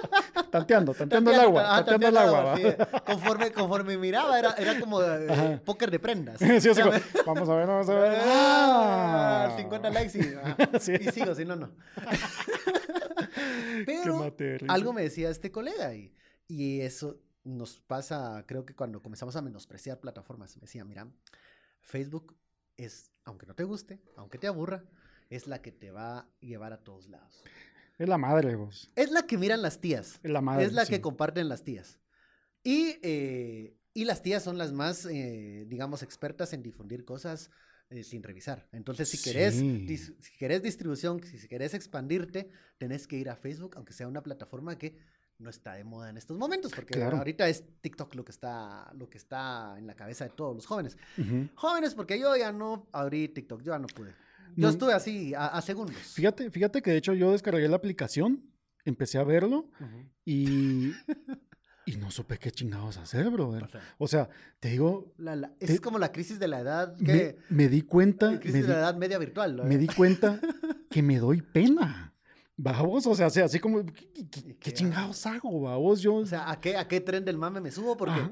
<laughs> Tanteando, tanteando el agua, Ah, tanteando el agua. sí. Conforme, conforme miraba, era, era como eh, póker de prendas. <laughs> Sí, Ya como, vamos a ver, vamos a ver. Ah, Ah. 50 likes y, Sí. y sigo, si no, no. Pero algo me decía este colega y, y eso nos pasa, creo que cuando comenzamos a menospreciar plataformas, me decía, mira, Facebook es, aunque no te guste, aunque te aburra, es la que te va a llevar a todos lados. Es la madre, vos. Es la que miran las tías. Es la madre. es la sí. que comparten las tías. Y, eh, y las tías son las más, eh, digamos, expertas en difundir cosas eh, sin revisar. Entonces, si querés, Sí. si querés distribución, si querés expandirte, tenés que ir a Facebook, aunque sea una plataforma que no está de moda en estos momentos, porque Claro. ahorita es TikTok lo que está, lo que está en la cabeza de todos los jóvenes. Jóvenes, porque yo ya no abrí TikTok, yo ya no pude. Yo No. estuve así a, a segundos. Fíjate, fíjate que de hecho yo descargué la aplicación, empecé a verlo y, <laughs> y no supe qué chingados hacer, brother. O sea, O sea, te digo, la- la- Te- es como la crisis de la edad me, me di cuenta, La crisis me de di, la edad media virtual. ¿no? me di cuenta <laughs> que me doy pena. Vamos, o sea, así- como, ¿qué, qué- qué- ¿Y qué qué chingados hago, vamos? Yo, O sea, ¿a qué, ¿a qué tren del mame me subo? Porque, Ajá.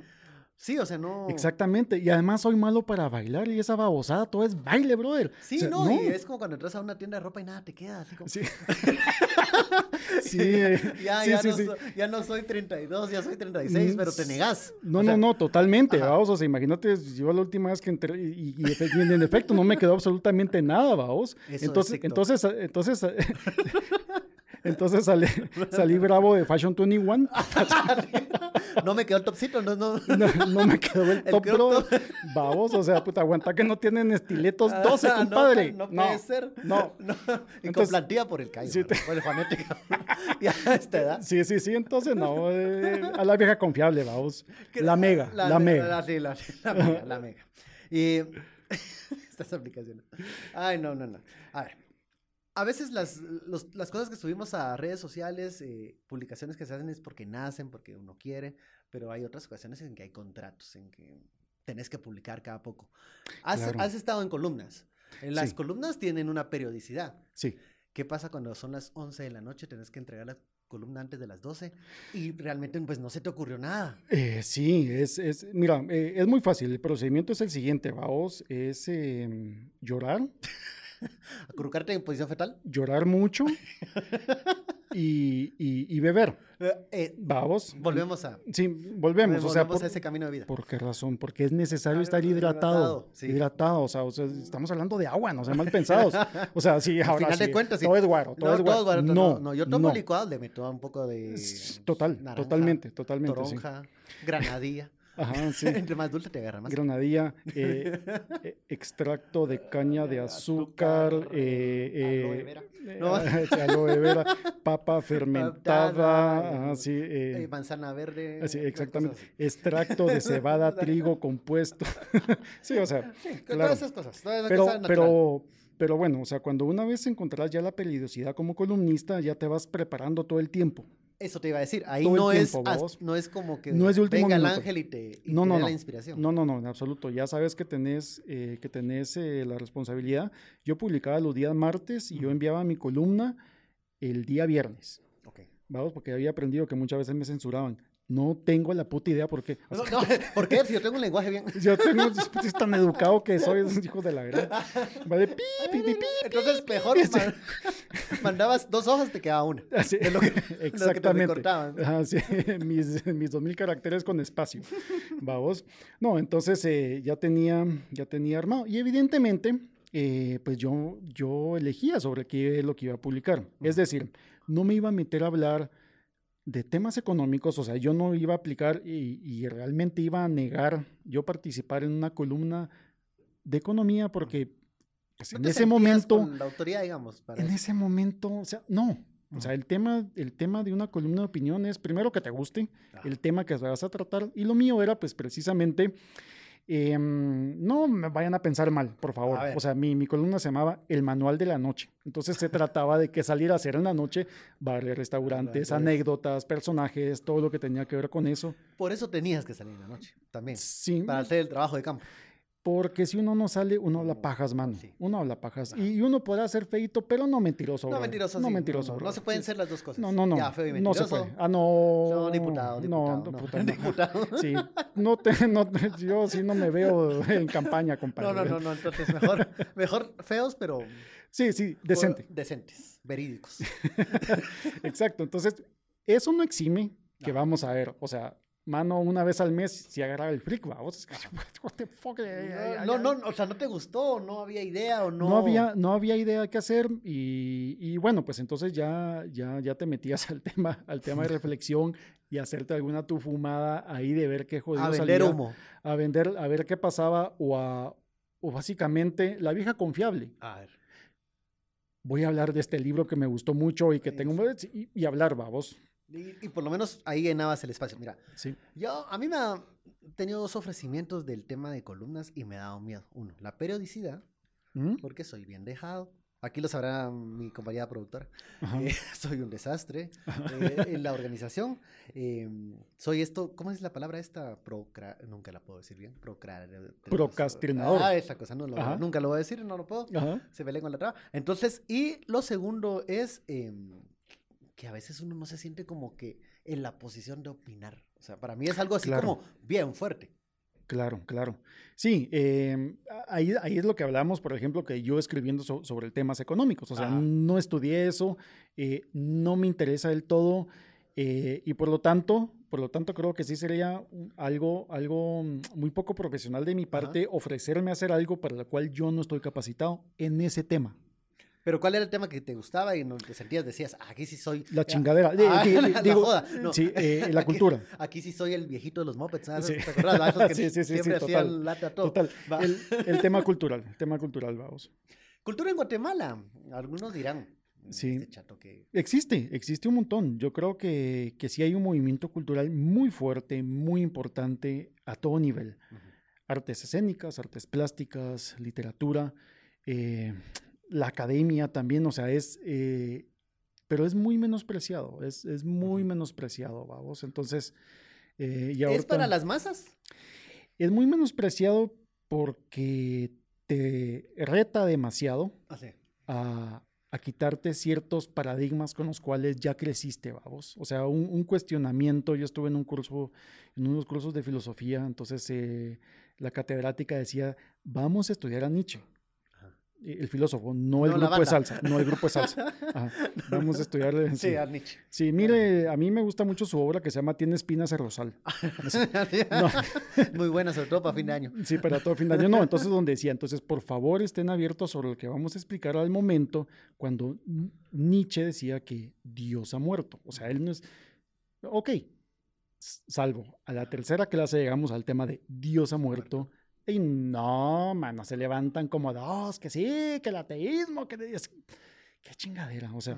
Sí, o sea, no... Exactamente, y además soy malo para bailar y esa babosada todo es baile, brother. Sí, O sea, no, y es como cuando entras a una tienda de ropa y nada te queda, así como... Sí. <laughs> sí, <laughs> Ya, sí, ya, sí, no sí. Soy, ya no soy 32, ya soy 36, Mm, pero te negás. No, O sea, no, no, totalmente, ajá. vamos, o sea, imagínate, yo la última vez que entré y, y en efecto no me quedó absolutamente nada, vamos. Eso es Entonces, TikTok. entonces, entonces, <laughs> entonces salí, <laughs> salí bravo de Fashion 21, <laughs> No me quedó el topcito, no, no. <laughs> no, no me quedó el El top, bro. Vamos, o sea, puta, aguanta que no tienen estiletos 12, Ah, no, compadre. No, puede ser. No. No, Y con Entonces- plantilla por el callo. Sí, te- Por el juanete. ya a esta edad. Sí, sí, sí, entonces no, eh, a la vieja confiable, vamos. Que- La mega, la, me- mega. La, sí, la, la mega, la mega. Y estas aplicaciones. Ay, no, no, no. A ver. A veces las, los- las cosas que subimos a redes sociales, eh, publicaciones que se hacen es porque nacen, porque uno quiere, pero hay otras ocasiones en que hay contratos, en que tenés que publicar cada poco. Has, Claro. has estado en columnas. En las Sí. columnas tienen una periodicidad. Sí, ¿Qué pasa cuando son las 11 de la noche? Tenés que entregar la columna antes de las 12 y realmente pues no se te ocurrió nada. Eh, sí, es, es mira, eh, es muy fácil. El procedimiento es el siguiente, vamos, es em, llorar, <laughs> Acurrucarte en posición fetal. llorar mucho <laughs> y, y- y beber. Eh, eh, Vamos. volvemos a, Sí, volvemos. o sea, volvemos por, a ese camino de vida. ¿por qué razón? Porque es necesario estar Claro, hidratado. hidratado, sí. Hidratado, o sea, o sea, estamos hablando de agua, no sean mal pensados. <laughs> O sea, sí, Al ahora de sí, todo es guaro, todo no, es guaro. guaro, no, no, no, yo tomo no. licuado, le meto un poco de Total, naranja, totalmente, totalmente. toronja, granadilla. Ajá, <laughs> sí. Entre más dulce te agarra más. Granadilla, <laughs> eh, eh, extracto de caña de azúcar, Azúcar, eh, aloe vera. <laughs> No. aloe vera, papa fermentada, Fermentada, ajá, sí, eh, Eh, manzana verde. otras exactamente, extracto de cebada, trigo compuesto. sí, o sea. Sí, claro. todas esas cosas. Todas esas pero, cosas natural. pero, pero bueno, o sea, cuando una vez encontrarás ya la periodicidad como columnista, ya te vas preparando todo el tiempo. Eso te iba a decir. Ahí todo el no, tiempo, es, no es como que No es de último venga el ángel y te, y No, te no, dé no. la inspiración. No, no, no, en absoluto. Ya sabes que tenés, eh, que tenés eh, la responsabilidad. Yo publicaba los días martes y yo enviaba mi columna el día viernes. Ok. Vamos, porque había aprendido que muchas veces me censuraban. No tengo la puta idea por qué. O <laughs> No, sea, no, ¿Por qué? Si yo tengo un lenguaje bien. <laughs> yo tengo, es tan educado que soy, esos hijos de la gran. Va de pi, pi, pi, pi. Entonces, mejor man- <laughs> mandabas dos hojas, te quedaba una. Así, De lo que- te exactamente. Ajá, sí, mis, mis 2000 caracteres con espacio. Vamos. No, entonces eh, ya, tenía, ya tenía armado. Y evidentemente, eh, pues yo, yo elegía sobre qué es lo que iba a publicar. Es decir, no me iba a meter a hablar de temas económicos, o sea, yo no iba a aplicar y, y realmente iba a negar yo participar en una columna de economía porque pues, en ese momento con la autoridad, digamos. Para en eso. ese momento, o sea, no. O sea, el tema, el tema de una columna de opinión es primero que te guste, el tema que vas a tratar. Y lo mío era, pues, precisamente Em, no me vayan a pensar mal, por favor. O sea, mi, mi columna se llamaba El Manual de la Noche. Entonces se trataba de que salir a hacer en la noche, bares, restaurantes, Restaurantes. anécdotas, personajes, todo lo que tenía que ver con eso. Por eso tenías que salir en la noche, también. Sí, Para hacer el trabajo de campo. Porque si uno no sale, uno habla pajas, mano. sí. Uno habla pajas. Y, y uno podrá ser feito, pero no mentiroso. No, brother. mentiroso. No sí, mentiroso. No, se pueden ser las dos cosas. No, no, no. Ya, feo y no se mentiroso. puede. Ah, no. No, diputado, diputado. No, puta, <laughs> no. Diputado. Sí, no te, no te- yo sí no me veo en campaña, compadre. No, no, no, no, entonces mejor, <laughs> mejor feos, pero Sí, sí, decente. decentes, verídicos. <laughs> Exacto. Entonces, eso no exime que vamos a ver. O sea, mano, una vez al mes, si agarrar el freak, vamos. <laughs> What the fuck, No, no, no, o sea, no te gustó, no había idea o no. No había, no había idea qué hacer y, y bueno, pues entonces ya, ya, ya te metías <laughs> al tema, al tema de reflexión y hacerte alguna tu fumada ahí de ver qué jodido a vender salía, humo. a vender, a ver qué pasaba o a, o básicamente la vieja confiable. A ver. Voy a hablar de este libro que me gustó mucho y que Sí, tengo y, y hablar, vamos. Y, y por lo menos ahí llenabas el espacio. Mira, Sí. yo, a mí me ha tenido dos ofrecimientos del tema de columnas y me ha dado miedo. Uno, la periodicidad, ¿Mm? porque soy bien dejado. Aquí lo sabrá mi compañera productora. Eh, <laughs> soy un desastre. <laughs> Eh, en la organización, eh, soy esto, ¿cómo es la palabra esta? Procra, nunca la puedo decir bien. Procra, Procrastinador. Ah, esa cosa, no lo- Ajá. nunca lo voy a decir, no lo puedo. Ajá. Se me lengua la traba. Entonces, y lo segundo es em, que a veces uno no se siente como que en la posición de opinar. O sea, para mí es algo así Claro. como bien fuerte. Claro, claro. Sí, eh, ahí, ahí es lo que hablamos, por ejemplo, que yo escribiendo so- sobre temas económicos, o sea, Ajá. no estudié eso, eh, no me interesa del todo eh, y por lo tanto, por lo tanto creo que sí sería algo, algo muy poco profesional de mi parte ofrecerme a hacer algo para lo cual yo no estoy capacitado en ese tema. Pero ¿cuál era el tema que te gustaba y no te sentías? Decías, "Ah, aquí sí soy. La chingadera. ah, di- <laughs> di- la digo, joda. No. Sí, eh, <laughs> la Aquí- cultura. Aquí sí soy el viejito de los mopeds. ¿sabes? Sí. ¿Te acuerdas? <laughs> Que Sí, sí, sí, siempre sí, hacían total, lata todo. Total. El, el tema cultural, el tema cultural, vamos. Cultura en Guatemala. Algunos dirán. Sí. Este chato que. Existe, existe un montón. Yo creo que, que sí hay un movimiento cultural muy fuerte, muy importante a todo nivel. Artes escénicas, artes plásticas, literatura, eh, la academia también, o sea, es, eh, pero es muy menospreciado, es, es muy menospreciado, vamos. Entonces, eh, y ¿Es para las masas? es muy menospreciado porque te reta demasiado Ah, a, a quitarte ciertos paradigmas con los cuales ya creciste, vamos. O sea, un, un cuestionamiento. Yo estuve en un curso, en unos cursos de filosofía, entonces eh, la catedrática decía, vamos a estudiar a Nietzsche. Eh, El filósofo, no el No grupo de salsa, no el grupo de salsa. <laughs> Ajá, Vamos a estudiar. Sí, Sí, a Nietzsche. Sí, mire, a mí me gusta mucho su obra que se llama Tiene espinas el rosal. <laughs> No. Muy buena, sobre todo para fin de año. Sí, para todo fin de año no. Entonces, donde decía, entonces, por favor, estén abiertos sobre lo que vamos a explicar al momento cuando Nietzsche decía que Dios ha muerto. O sea, él no es. Ok, salvo a la tercera clase llegamos al tema de Dios ha muerto. Y no, mano, se levantan como dos, que sí, que el ateísmo, que. Qué chingadera. O sea,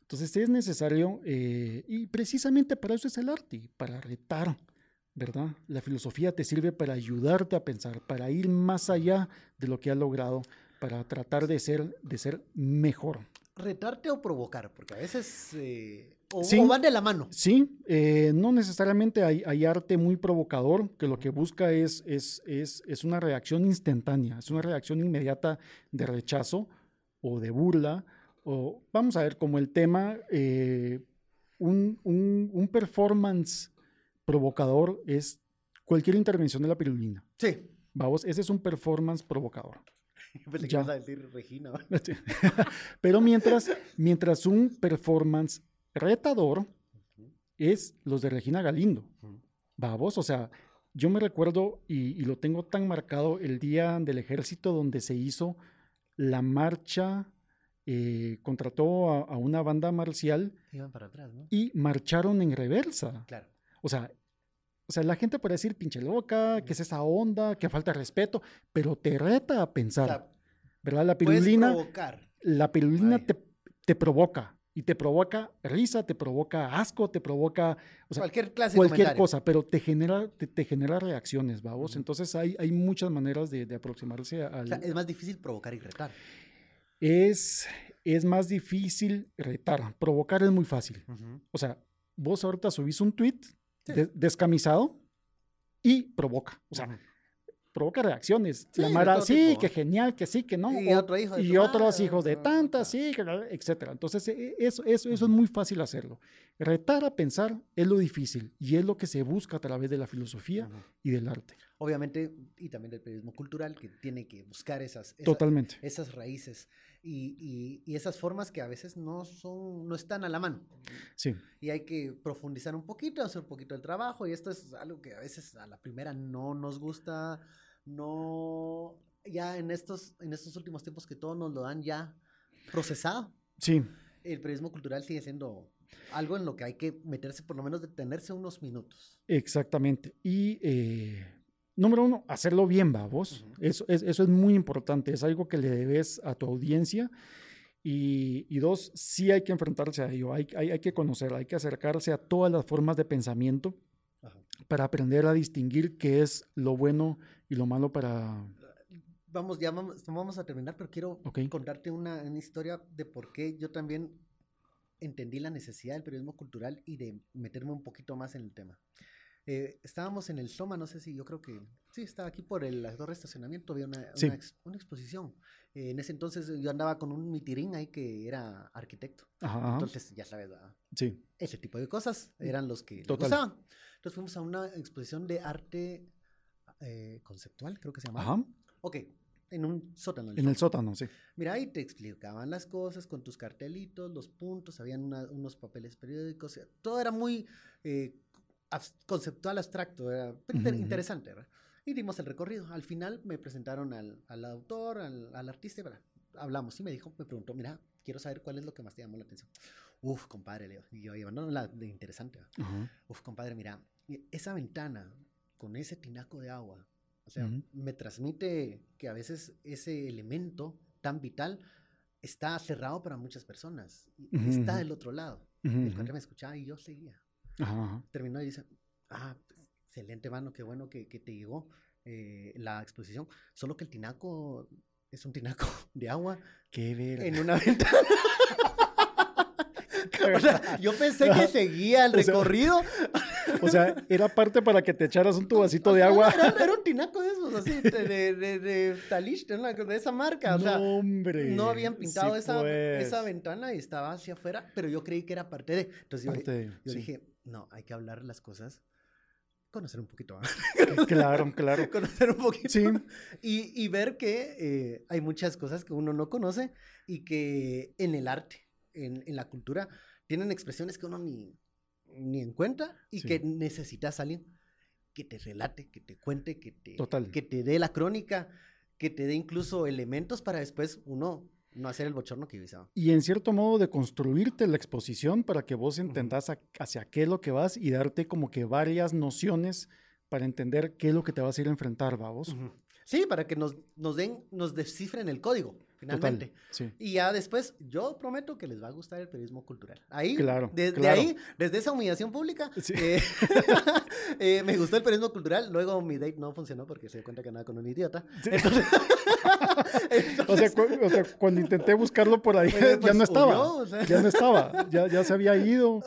entonces es necesario, eh, y precisamente para eso es el arte, para retar, ¿verdad? La filosofía te sirve para ayudarte a pensar, para ir más allá de lo que has logrado, para tratar de ser, de ser mejor. ¿Retarte o provocar? Porque a veces. eh, o, Sí. o van de la mano. Sí, eh, no necesariamente hay, hay arte muy provocador, que lo que busca es, es, es, es una reacción instantánea, es una reacción inmediata de rechazo o de burla, o vamos a ver, como el tema, eh, un, un- un performance provocador es cualquier intervención de la pirulina. Sí. Vamos, ese es un performance provocador. <laughs> Pensé que ibas a decir Regina. <laughs> Pero mientras, mientras un performance retador es los de Regina Galindo. Vamos, o sea, yo me recuerdo y, y lo tengo tan marcado el día del ejército donde se hizo la marcha, eh, contrató a, a una banda marcial Iban para atrás, ¿no? y marcharon en reversa. Claro. O sea, o sea, la gente puede decir pinche loca, que es esa onda, que falta de respeto, pero te reta a O pensar, sea, ¿verdad? La pirulina, provocar. la pirulina Ay. te, te provoca, Y te provoca risa, te provoca asco, te provoca o sea, cualquier clase de cualquier cosa, pero te genera, te, te genera reacciones, vamos. Entonces hay, hay muchas maneras de, de aproximarse al... O sea, es más difícil provocar y retar. es, es más difícil retar. Provocar es muy fácil. O sea, vos ahorita subís un tweet Sí. de- descamisado y provoca. O sea. Provoca reacciones. Sí, la Mara, sí, tipo. que genial, que sí, que no. Y o- otro hijo de y otros madre, hijos de tantas, sí, etcétera. Entonces, e- eso, eso, eso es muy fácil hacerlo. Retar a pensar es lo difícil y es lo que se busca a través de la filosofía Ujú. y del arte. Obviamente, y también del periodismo cultural, que tiene que buscar esas, esa- Totalmente. esas raíces y, y- y esas formas que a veces no son, no están a la mano. Sí. Y hay que profundizar un poquito, hacer un poquito el trabajo, y esto es algo que a veces a la primera no nos gusta, no, ya en estos, en estos últimos tiempos que todos nos lo dan ya procesado, Sí. el periodismo cultural sigue siendo algo en lo que hay que meterse, por lo menos detenerse unos minutos. Exactamente. Y eh, número uno, hacerlo bien, va, vos. Ujú. eso, es, eso es muy importante, es algo que le debes a tu audiencia. Y, y dos, sí hay que enfrentarse a ello, hay, hay, hay que conocer, hay que acercarse a todas las formas de pensamiento Ajá. para aprender a distinguir qué es lo bueno y lo malo para... Vamos, ya vamos, vamos a terminar, pero quiero Ok. contarte una, una historia de por qué yo también entendí la necesidad del periodismo cultural y de meterme un poquito más en el tema. Eh, estábamos en el Soma, no sé si yo creo que sí, estaba aquí por el la torre de estacionamiento, había una, Sí. una, ex- una exposición. Eh, en ese entonces yo andaba con un mitirín ahí que era arquitecto. Ajá, Entonces, ya sabes, ¿verdad? sí, ese tipo de cosas eran los que Total. Entonces fuimos a una exposición de arte eh, conceptual, creo que se llamaba. ajá, Ok, en un sótano. en el sótano. sí. Mira, ahí te explicaban las cosas con tus cartelitos, los puntos, habían una- unos papeles periódicos, todo era muy eh, conceptual, abstracto, era inter- interesante, ¿verdad? Y dimos el recorrido. Al final me presentaron al, al autor, al, al artista, ¿verdad? hablamos y me dijo, me preguntó, mira, quiero saber cuál es lo que más te llamó la atención. Uf, compadre, Leo. Y yo no, la de interesante. Ajá, Uf, compadre, mira, esa ventana con ese tinaco de agua, o sea, Ujú. me transmite que a veces ese elemento tan vital está cerrado para muchas personas y Ujú, está del otro lado. ujú, El ujú. cuate me escuchaba y yo seguía. Terminó y dice, ah, excelente, mano, qué bueno que, que te llegó eh, la exposición. Solo que el tinaco es un tinaco <laughs> de agua Qué verga. en una ventana. <laughs> <laughs> O sea, yo pensé que seguía el O sea, recorrido. O sea, era parte para que te echaras un tu vasito de agua. Era, era un tinaco de esos, así, de, de, de, Talish, de, esa marca. O sea, no, hombre. no habían pintado Sí, esa, pues. esa ventana y estaba hacia afuera, pero yo creí que era parte de. Entonces yo, Parte yo sí. dije, no, hay que hablar las cosas, conocer un poquito, ¿ah? Claro, claro. <laughs> conocer un poquito. Sí. Y, y ver que eh, hay muchas cosas que uno no conoce y que en el arte, en, en la cultura, tienen expresiones que uno ni, ni en cuenta y Sí. que necesitas alguien que te relate, que te cuente, que te, Total. que te dé la crónica, que te dé incluso elementos para después uno no hacer el bochorno que visaba. Y en cierto modo de construirte la exposición para que vos entendás a- hacia qué es lo que vas y darte como que varias nociones para entender qué es lo que te vas a ir a enfrentar, vamos. Sí, para que nos, nos den, nos descifren el código, finalmente. Total. Sí. Y ya después, yo prometo que les va a gustar el periodismo cultural. Ahí, Claro, desde claro. ahí, desde esa humillación pública, Sí. eh, <laughs> <laughs> eh, me gustó el periodismo cultural. Luego mi date no funcionó porque se dio cuenta que andaba con un idiota. Entonces, <laughs> O sea, cu- o sea, cuando intenté buscarlo por ahí, Pues, ya pues, no estaba. huyó, o sea. Ya no estaba. Ya, ya se había ido.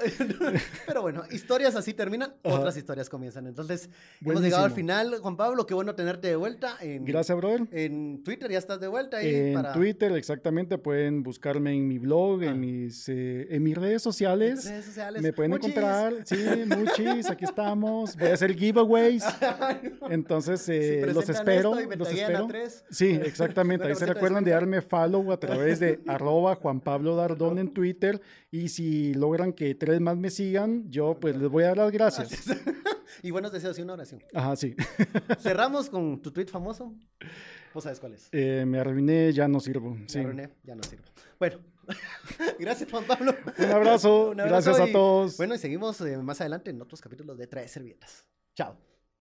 Pero bueno, historias así terminan, Ajá. otras historias comienzan. Entonces, hemos llegado al final. Juan Pablo, qué bueno tenerte de vuelta. En, Gracias, brother. En Twitter ya estás de vuelta ahí En para Twitter, exactamente, pueden buscarme en mi blog, Ah. en mis, eh, en mis redes sociales. redes sociales. Me pueden Muchis. encontrar, sí, muchis, aquí estamos. Voy a hacer giveaways. <laughs> Entonces, eh, Si los espero. y los espero. Sí, exactamente. Ahí se 50% de recuerdan de darme follow a través de <laughs> arroba Juan Pablo Dardón en Twitter. Y si logran que tres más me sigan, yo pues les voy a dar las gracias. <laughs> y buenos deseos y una oración. Ajá, sí. Cerramos con tu tweet famoso. Vos sabes cuál es. Eh, me arruiné, ya no sirvo. Sí. Ya, René, ya no sirve. Bueno, <laughs> gracias Juan Pablo. Un abrazo, <laughs> Un abrazo gracias a todos. Bueno, y seguimos eh, más adelante en otros capítulos de Trae Servietas. Chao.